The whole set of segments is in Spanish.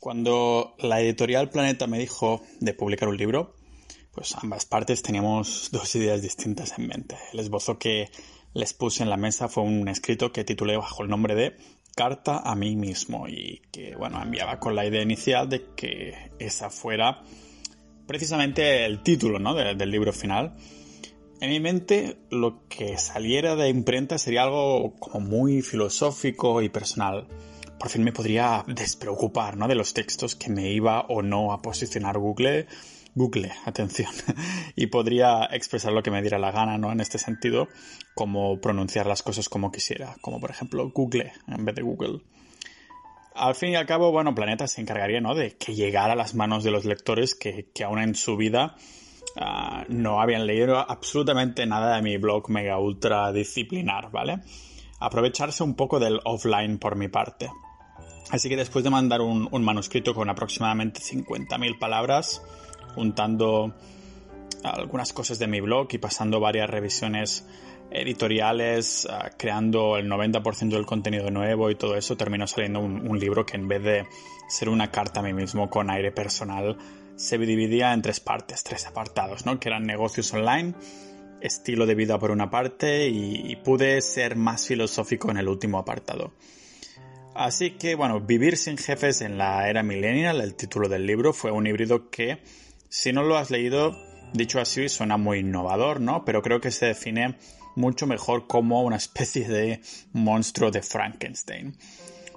Cuando la editorial Planeta me dijo de publicar un libro, pues ambas partes teníamos dos ideas distintas en mente. El esbozo que les puse en la mesa fue un escrito que titulé bajo el nombre de Carta a mí mismo y que, bueno, enviaba con la idea inicial de que esa fuera precisamente el título ¿no? del libro final. En mi mente lo que saliera de imprenta sería algo como muy filosófico y personal por fin me podría despreocupar ¿no? de los textos que me iba o no a posicionar Google. Google, atención, y podría expresar lo que me diera la gana, ¿no? En este sentido, como pronunciar las cosas como quisiera, como por ejemplo Google en vez de Google. Al fin y al cabo, bueno, Planeta se encargaría, ¿no? De que llegara a las manos de los lectores que, que aún en su vida ah, no habían leído absolutamente nada de mi blog mega ultra disciplinar, ¿vale? Aprovecharse un poco del offline por mi parte. Así que después de mandar un, manuscrito con aproximadamente 50.000 palabras, juntando algunas cosas de mi blog y pasando varias revisiones editoriales, ah, creando el 90% del contenido nuevo y todo eso, terminó saliendo un, libro que en vez de ser una carta a mí mismo con aire personal, se dividía en tres partes, tres apartados, ¿no? Que eran negocios online, estilo de vida por una parte y pude ser más filosófico en el último apartado. Así que, bueno, Vivir sin jefes en la era millennial, el título del libro, fue un híbrido que, si no lo has leído, dicho así, suena muy innovador, ¿no? Pero creo que se define mucho mejor como una especie de monstruo de Frankenstein.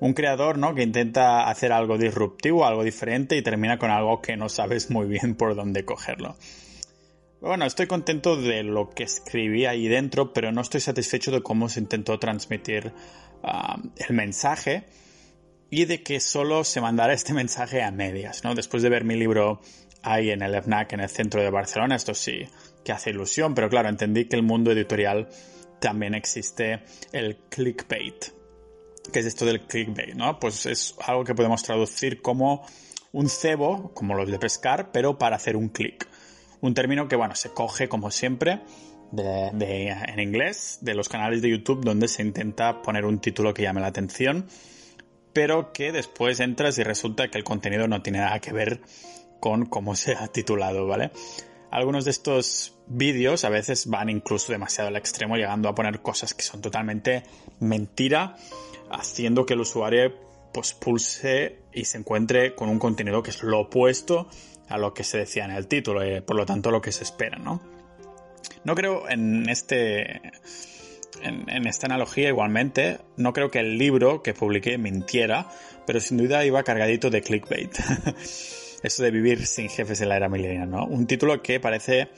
Un creador, ¿no? Que intenta hacer algo disruptivo, algo diferente y termina con algo que no sabes muy bien por dónde cogerlo. Bueno, estoy contento de lo que escribí ahí dentro, pero no estoy satisfecho de cómo se intentó transmitir Um, el mensaje y de que solo se mandara este mensaje a medias, ¿no? Después de ver mi libro ahí en el FNAC, en el centro de Barcelona, esto sí que hace ilusión, pero claro, entendí que el mundo editorial también existe el clickbait. ¿Qué es esto del clickbait, no? Pues es algo que podemos traducir como un cebo, como los de pescar, pero para hacer un click. Un término que, bueno, se coge como siempre de, en inglés de los canales de YouTube donde se intenta poner un título que llame la atención, pero que después entras y resulta que el contenido no tiene nada que ver con cómo se ha titulado, ¿vale? Algunos de estos vídeos a veces van incluso demasiado al extremo, llegando a poner cosas que son totalmente mentira, haciendo que el usuario pues pulse y se encuentre con un contenido que es lo opuesto a lo que se decía en el título, y eh, por lo tanto lo que se espera, ¿no? No creo en este. En, esta analogía igualmente, no creo que el libro que publiqué mintiera, pero sin duda iba cargadito de clickbait. Eso de vivir sin jefes en la era milenial, ¿no? Un título que parece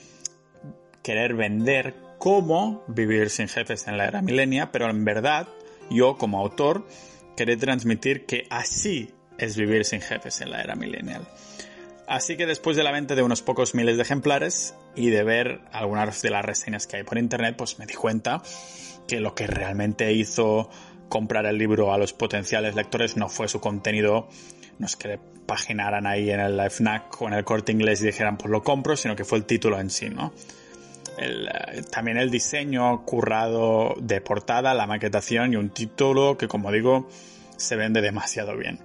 querer vender cómo vivir sin jefes en la era milenia, pero en verdad yo como autor quería transmitir que así es vivir sin jefes en la era millennial. Así que después de la venta de unos pocos miles de ejemplares y de ver algunas de las reseñas que hay por internet, pues me di cuenta que lo que realmente hizo comprar el libro a los potenciales lectores no fue su contenido, no es que paginaran ahí en el FNAC o en el corte inglés y dijeran pues lo compro, sino que fue el título en sí, ¿no? Eh, también el diseño currado de portada, la maquetación y un título que como digo se vende demasiado bien.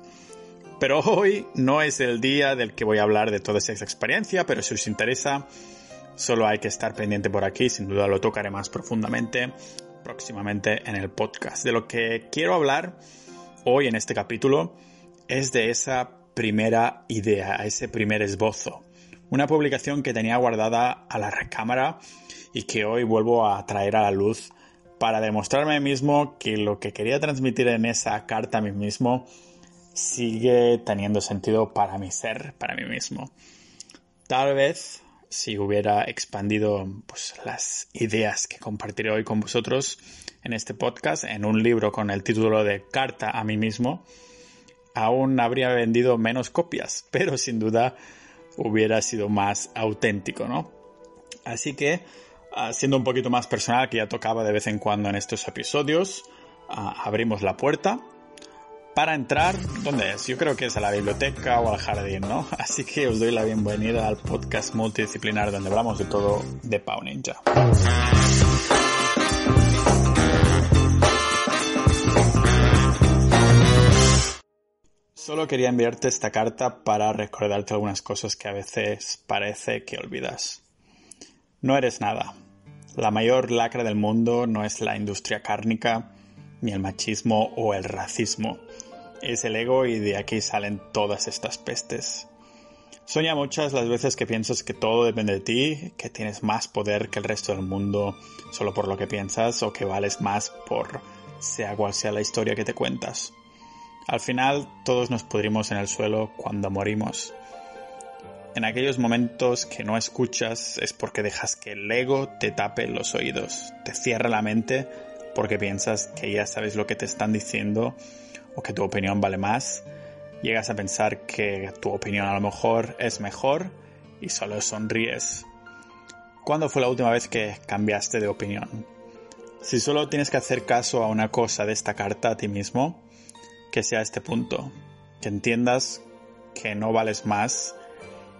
Pero hoy no es el día del que voy a hablar de toda esa experiencia, pero si os interesa, solo hay que estar pendiente por aquí, sin duda lo tocaré más profundamente próximamente en el podcast. De lo que quiero hablar hoy en este capítulo es de esa primera idea, ese primer esbozo. Una publicación que tenía guardada a la recámara y que hoy vuelvo a traer a la luz para demostrarme a mí mismo que lo que quería transmitir en esa carta a mí mismo sigue teniendo sentido para mi ser, para mí mismo. Tal vez si hubiera expandido pues, las ideas que compartiré hoy con vosotros en este podcast en un libro con el título de Carta a mí mismo, aún habría vendido menos copias, pero sin duda hubiera sido más auténtico, ¿no? Así que, ah, siendo un poquito más personal, que ya tocaba de vez en cuando en estos episodios, ah, abrimos la puerta para entrar, ¿dónde es? Yo creo que es a la biblioteca o al jardín, ¿no? Así que os doy la bienvenida al podcast multidisciplinar donde hablamos de todo de Pau Ninja. Solo quería enviarte esta carta para recordarte algunas cosas que a veces parece que olvidas. No eres nada. La mayor lacra del mundo no es la industria cárnica, ni el machismo o el racismo. Es el ego y de aquí salen todas estas pestes. Soña muchas las veces que piensas que todo depende de ti, que tienes más poder que el resto del mundo solo por lo que piensas o que vales más por sea cual sea la historia que te cuentas. Al final todos nos pudrimos en el suelo cuando morimos. En aquellos momentos que no escuchas es porque dejas que el ego te tape los oídos, te cierra la mente porque piensas que ya sabes lo que te están diciendo o que tu opinión vale más. Llegas a pensar que tu opinión a lo mejor es mejor y solo sonríes. ¿Cuándo fue la última vez que cambiaste de opinión? Si solo tienes que hacer caso a una cosa de esta carta a ti mismo, que sea este punto, que entiendas que no vales más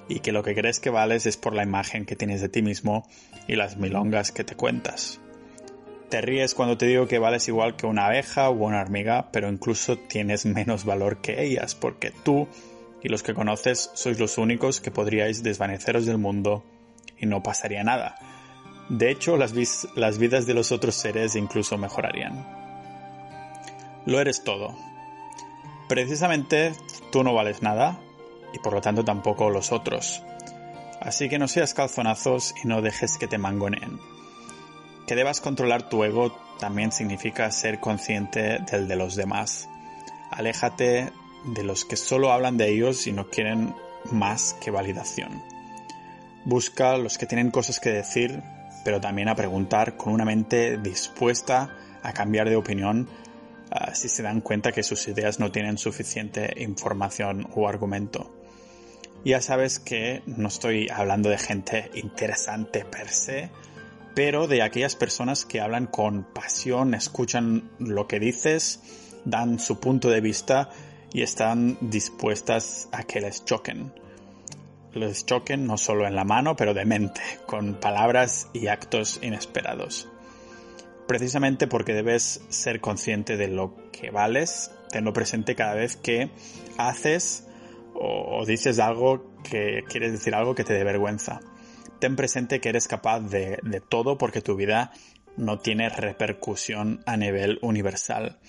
y que lo que crees que vales es por la imagen que tienes de ti mismo y las milongas que te cuentas. Te ríes cuando te digo que vales igual que una abeja o una hormiga, pero incluso tienes menos valor que ellas, porque tú y los que conoces sois los únicos que podríais desvaneceros del mundo y no pasaría nada. De hecho, las, vidas de los otros seres incluso mejorarían. Lo eres todo, Precisamente tú no vales nada y por lo tanto tampoco los otros. Así que no seas calzonazos y no dejes que te mangoneen. Que debas controlar tu ego también significa ser consciente del de los demás. Aléjate de los que solo hablan de ellos y no quieren más que validación. Busca los que tienen cosas que decir, pero también a preguntar con una mente dispuesta a cambiar de opinión Ah, si se dan cuenta que sus ideas no tienen suficiente información o argumento. Ya sabes que no estoy hablando de gente interesante per se, pero de aquellas personas que hablan con pasión, escuchan lo que dices, dan su punto de vista y están dispuestas a que les choquen. Les choquen no solo en la mano, pero de mente, con palabras y actos inesperados precisamente porque debes ser consciente de lo que vales, tenlo presente cada vez que haces o, dices algo que quieres decir algo que te dé vergüenza. Ten presente que eres capaz de, de todo porque tu vida no tiene repercusión a nivel universal.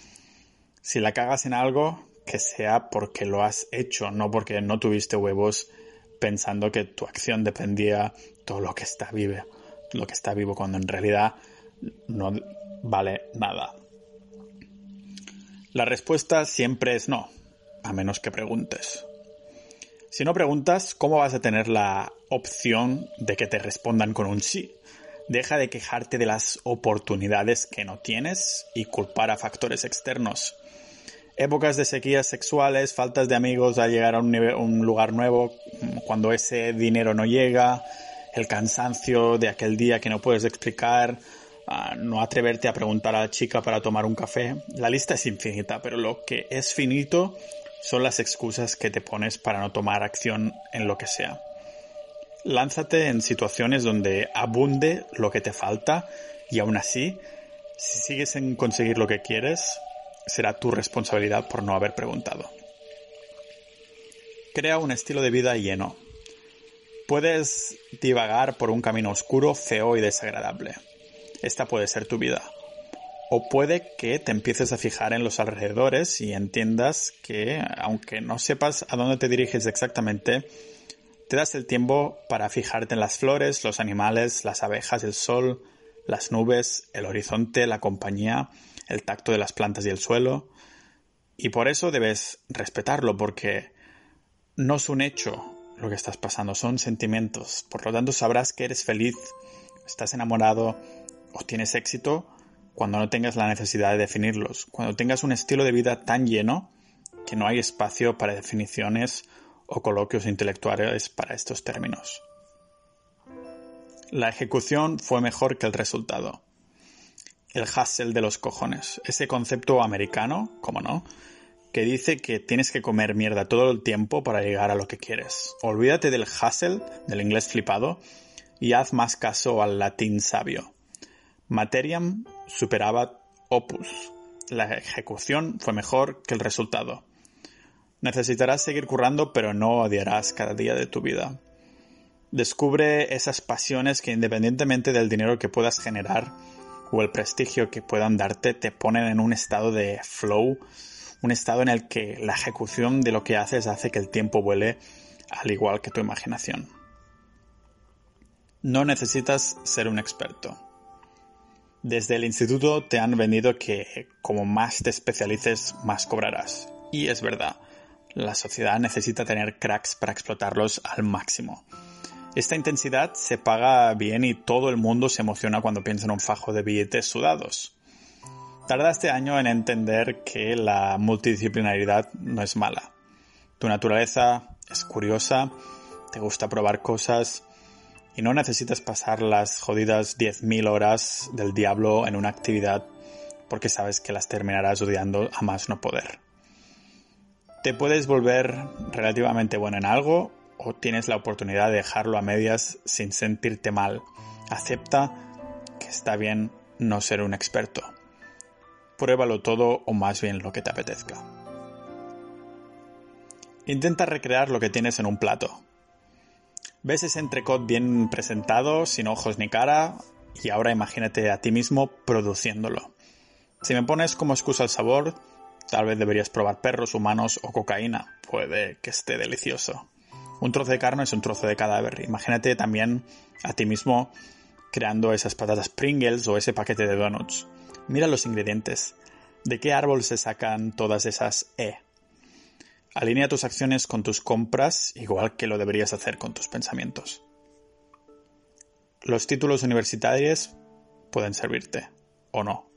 Si la cagas en algo, que sea porque lo has hecho, no porque no tuviste huevos pensando que tu acción dependía todo lo que está vivo, lo que está vivo cuando en realidad no vale nada. La respuesta siempre es no, a menos que preguntes. Si no preguntas, ¿cómo vas a tener la opción de que te respondan con un sí? Deja de quejarte de las oportunidades que no tienes y culpar a factores externos. Épocas de sequías sexuales, faltas de amigos al llegar a un, lugar nuevo, cuando ese dinero no llega, el cansancio de aquel día que no puedes explicar, no atreverte a preguntar a la chica para tomar un café. La lista es infinita, pero lo que es finito son las excusas que te pones para no tomar acción en lo que sea. Lánzate en situaciones donde abunde lo que te falta y aún así, si sigues sin conseguir lo que quieres, será tu responsabilidad por no haber preguntado. Crea un estilo de vida lleno. Puedes divagar por un camino oscuro, feo y desagradable esta puede ser tu vida. O puede que te empieces a fijar en los alrededores y entiendas que, aunque no sepas a dónde te diriges exactamente, te das el tiempo para fijarte en las flores, los animales, las abejas, el sol, las nubes, el horizonte, la compañía, el tacto de las plantas y el suelo. Y por eso debes respetarlo, porque no es un hecho lo que estás pasando, son sentimientos. Por lo tanto, sabrás que eres feliz, estás enamorado, tienes éxito cuando no tengas la necesidad de definirlos, cuando tengas un estilo de vida tan lleno que no hay espacio para definiciones o coloquios intelectuales para estos términos. La ejecución fue mejor que el resultado. El hustle de los cojones, ese concepto americano, como no, que dice que tienes que comer mierda todo el tiempo para llegar a lo que quieres. Olvídate del hustle, del inglés flipado, y haz más caso al latín sabio. Materiam superaba Opus. La ejecución fue mejor que el resultado. Necesitarás seguir currando, pero no odiarás cada día de tu vida. Descubre esas pasiones que independientemente del dinero que puedas generar o el prestigio que puedan darte, te ponen en un estado de flow, un estado en el que la ejecución de lo que haces hace que el tiempo vuele al igual que tu imaginación. No necesitas ser un experto. Desde el instituto te han vendido que como más te especialices, más cobrarás. Y es verdad, la sociedad necesita tener cracks para explotarlos al máximo. Esta intensidad se paga bien y todo el mundo se emociona cuando piensa en un fajo de billetes sudados. Tarda este año en entender que la multidisciplinaridad no es mala. Tu naturaleza es curiosa, te gusta probar cosas y no necesitas pasar las jodidas 10.000 horas del diablo en una actividad porque sabes que las terminarás odiando a más no poder. Te puedes volver relativamente bueno en algo o tienes la oportunidad de dejarlo a medias sin sentirte mal. Acepta que está bien no ser un experto. Pruébalo todo o más bien lo que te apetezca. Intenta recrear lo que tienes en un plato. Ves ese entrecot bien presentado, sin ojos ni cara, y ahora imagínate a ti mismo produciéndolo. Si me pones como excusa el sabor, tal vez deberías probar perros, humanos o cocaína. Puede que esté delicioso. Un trozo de carne es un trozo de cadáver. Imagínate también a ti mismo creando esas patatas Pringles o ese paquete de donuts. Mira los ingredientes. ¿De qué árbol se sacan todas esas E? Alinea tus acciones con tus compras, igual que lo deberías hacer con tus pensamientos. Los títulos universitarios pueden servirte, o no.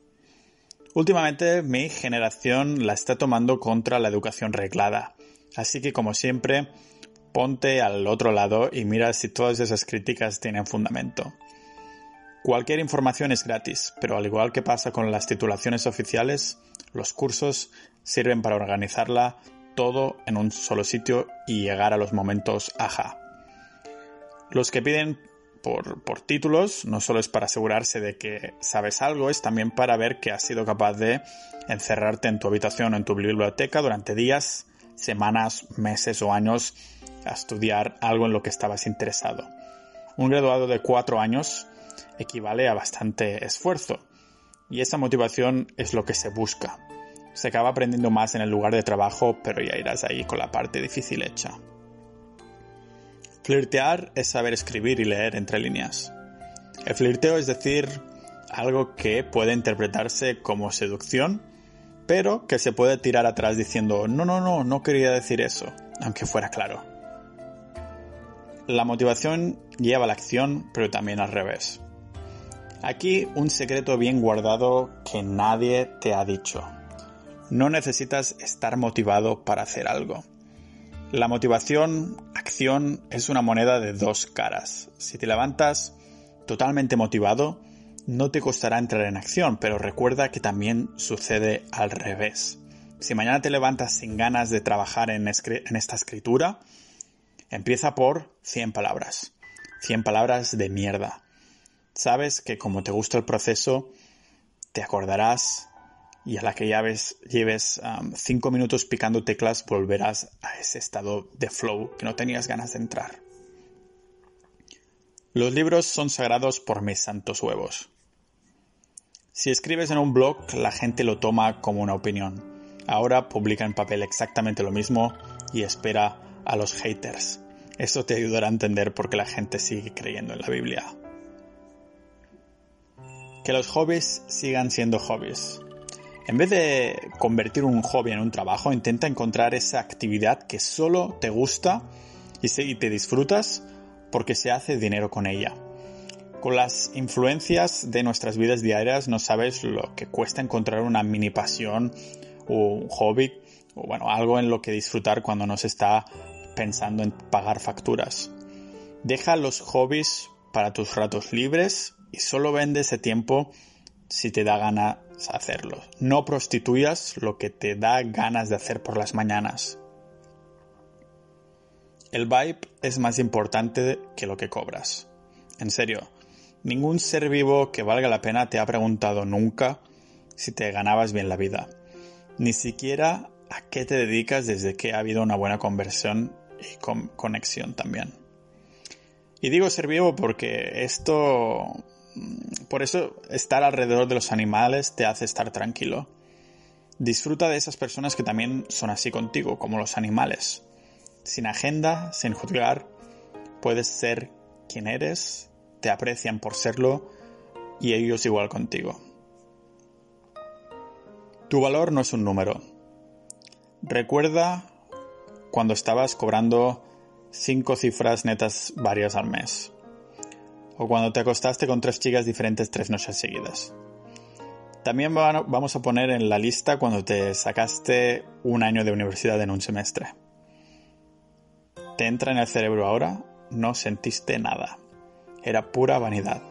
Últimamente mi generación la está tomando contra la educación reglada, así que como siempre ponte al otro lado y mira si todas esas críticas tienen fundamento. Cualquier información es gratis, pero al igual que pasa con las titulaciones oficiales, los cursos sirven para organizarla todo en un solo sitio y llegar a los momentos aja. Los que piden por, títulos no solo es para asegurarse de que sabes algo, es también para ver que has sido capaz de encerrarte en tu habitación o en tu biblioteca durante días, semanas, meses o años a estudiar algo en lo que estabas interesado. Un graduado de cuatro años equivale a bastante esfuerzo y esa motivación es lo que se busca. Se acaba aprendiendo más en el lugar de trabajo, pero ya irás ahí con la parte difícil hecha. Flirtear es saber escribir y leer entre líneas. El flirteo es decir algo que puede interpretarse como seducción, pero que se puede tirar atrás diciendo no, no, no, no quería decir eso, aunque fuera claro. La motivación lleva a la acción, pero también al revés. Aquí un secreto bien guardado que nadie te ha dicho. No necesitas estar motivado para hacer algo. La motivación, acción, es una moneda de dos caras. Si te levantas totalmente motivado, no te costará entrar en acción, pero recuerda que también sucede al revés. Si mañana te levantas sin ganas de trabajar en, esta escritura, Empieza por 100 palabras. 100 palabras de mierda. Sabes que como te gusta el proceso, te acordarás y a la que lleves, lleves 5 minutos picando teclas volverás a ese estado de flow que no tenías ganas de entrar. Los libros son sagrados por mis santos huevos. Si escribes en un blog, la gente lo toma como una opinión. Ahora publica en papel exactamente lo mismo y espera a los haters. Esto te ayudará a entender por qué la gente sigue creyendo en la Biblia. Que los hobbies sigan siendo hobbies. En vez de convertir un hobby en un trabajo, intenta encontrar esa actividad que solo te gusta y te disfrutas porque se hace dinero con ella. Con las influencias de nuestras vidas diarias no sabes lo que cuesta encontrar una mini pasión o un hobby o bueno, algo en lo que disfrutar cuando no se está pensando en pagar facturas. Deja los hobbies para tus ratos libres y solo vende ese tiempo si te da hacerlo. No prostituyas lo que te da ganas de hacer por las mañanas. El vibe es más importante que lo que cobras. En serio, ningún ser vivo que valga la pena te ha preguntado nunca si te ganabas bien la vida. Ni siquiera a qué te dedicas desde que ha habido una buena conversión y con conexión también. Y digo ser vivo porque esto, por eso estar alrededor de los animales te hace estar tranquilo. Disfruta de esas personas que también son así contigo, como los animales. Sin agenda, sin juzgar, puedes ser quien eres, te aprecian por serlo y ellos igual contigo. Tu valor no es un número. Recuerda cuando estabas cobrando cinco cifras netas varias al mes. O cuando te acostaste con tres chicas diferentes tres noches seguidas. También vamos a poner en la lista cuando te sacaste un año de universidad en un semestre. ¿Te entra en el cerebro ahora? No sentiste nada. Era pura vanidad.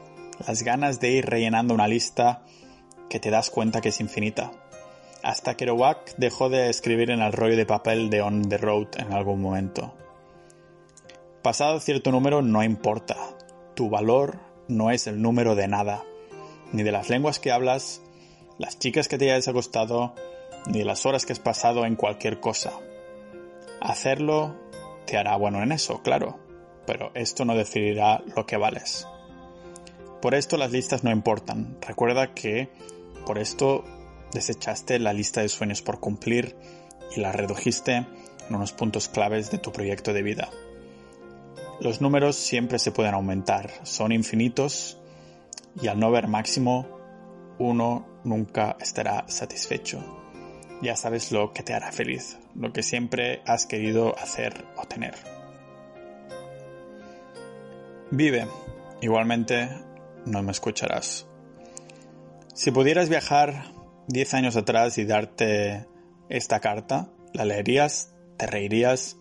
Las ganas de ir rellenando una lista que te das cuenta que es infinita. Hasta Kerouac dejó de escribir en el rollo de papel de On the Road en algún momento. Pasado cierto número no importa. Tu valor no es el número de nada. Ni de las lenguas que hablas, las chicas que te hayas acostado, ni de las horas que has pasado en cualquier cosa. Hacerlo te hará bueno en eso, claro, pero esto no decidirá lo que vales. Por esto las listas no importan. Recuerda que por esto desechaste la lista de sueños por cumplir y la redujiste en unos puntos claves de tu proyecto de vida. Los números siempre se pueden aumentar, son infinitos y al no ver máximo, uno nunca estará satisfecho. Ya sabes lo que te hará feliz, lo que siempre has querido hacer o tener. Vive. Igualmente, no me escucharás. Si pudieras viajar 10 años atrás y darte esta carta, la leerías, te reirías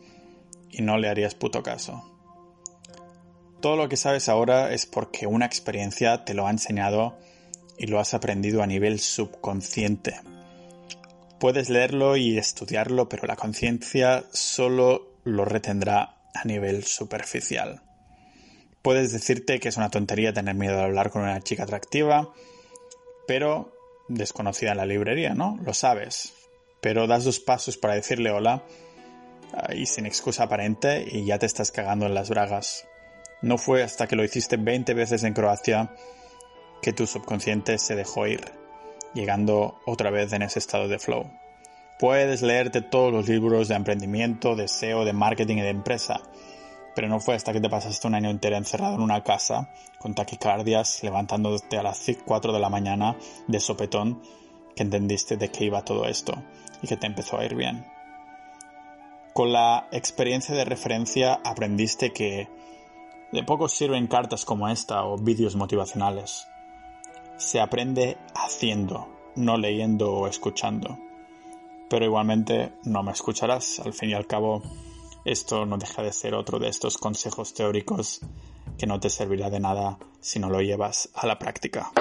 y no le harías puto caso. Todo lo que sabes ahora es porque una experiencia te lo ha enseñado y lo has aprendido a nivel subconsciente. Puedes leerlo y estudiarlo, pero la conciencia solo lo retendrá a nivel superficial. Puedes decirte que es una tontería tener miedo de hablar con una chica atractiva, pero desconocida en la librería, ¿no? Lo sabes. Pero das dos pasos para decirle hola y sin excusa aparente y ya te estás cagando en las bragas. No fue hasta que lo hiciste 20 veces en Croacia que tu subconsciente se dejó ir, llegando otra vez en ese estado de flow. Puedes leerte todos los libros de emprendimiento, de SEO, de marketing y de empresa, pero no fue hasta que te pasaste un año entero encerrado en una casa, con taquicardias, levantándote a las 4 de la mañana de sopetón, que entendiste de qué iba todo esto y que te empezó a ir bien. Con la experiencia de referencia aprendiste que de poco sirven cartas como esta o vídeos motivacionales. Se aprende haciendo, no leyendo o escuchando. Pero igualmente no me escucharás. Al fin y al cabo, esto no deja de ser otro de estos consejos teóricos que no te servirá de nada si no lo llevas a la práctica.